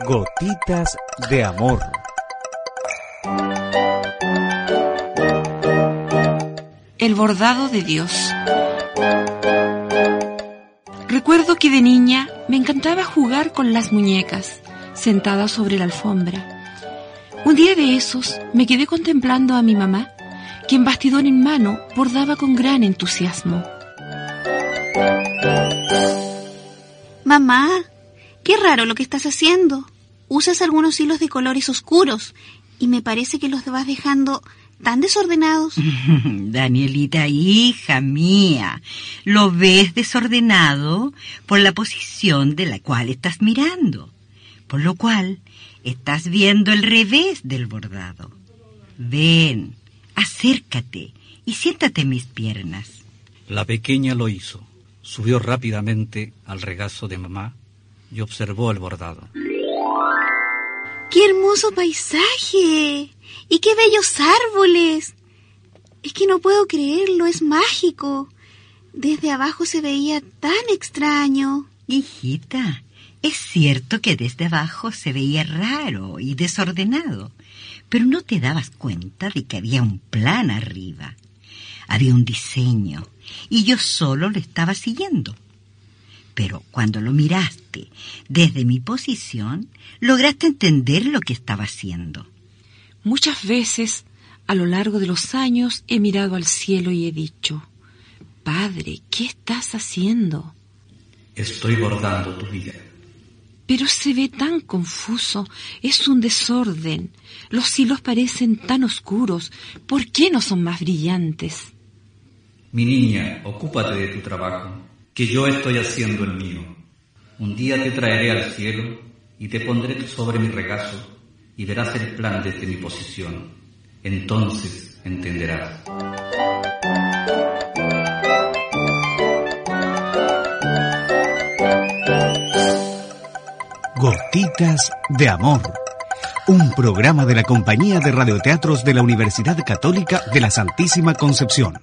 Gotitas de Amor. El bordado de Dios. Recuerdo que de niña me encantaba jugar con las muñecas, sentada sobre la alfombra. Un día de esos me quedé contemplando a mi mamá, quien bastidor en mano bordaba con gran entusiasmo. Mamá, qué raro lo que estás haciendo. Usas algunos hilos de colores oscuros y me parece que los vas dejando tan desordenados. Danielita, hija mía, lo ves desordenado por la posición de la cual estás mirando, por lo cual estás viendo el revés del bordado. Ven, acércate y siéntate en mis piernas. La pequeña lo hizo. Subió rápidamente al regazo de mamá y observó el bordado. ¡Qué hermoso paisaje! ¡Y qué bellos árboles! Es que no puedo creerlo, es mágico. Desde abajo se veía tan extraño. Hijita, es cierto que desde abajo se veía raro y desordenado, pero no te dabas cuenta de que había un plan arriba. Había un diseño y yo solo lo estaba siguiendo. Pero cuando lo miraste desde mi posición, lograste entender lo que estaba haciendo. Muchas veces a lo largo de los años he mirado al cielo y he dicho, Padre, ¿qué estás haciendo? Estoy bordando tu vida. Pero se ve tan confuso, es un desorden. Los hilos parecen tan oscuros. ¿Por qué no son más brillantes? Mi niña, ocúpate de tu trabajo, que yo estoy haciendo el mío. Un día te traeré al cielo y te pondré sobre mi regazo y verás el plan desde mi posición. Entonces entenderás. Gotitas de Amor. Un programa de la Compañía de Radioteatros de la Universidad Católica de la Santísima Concepción.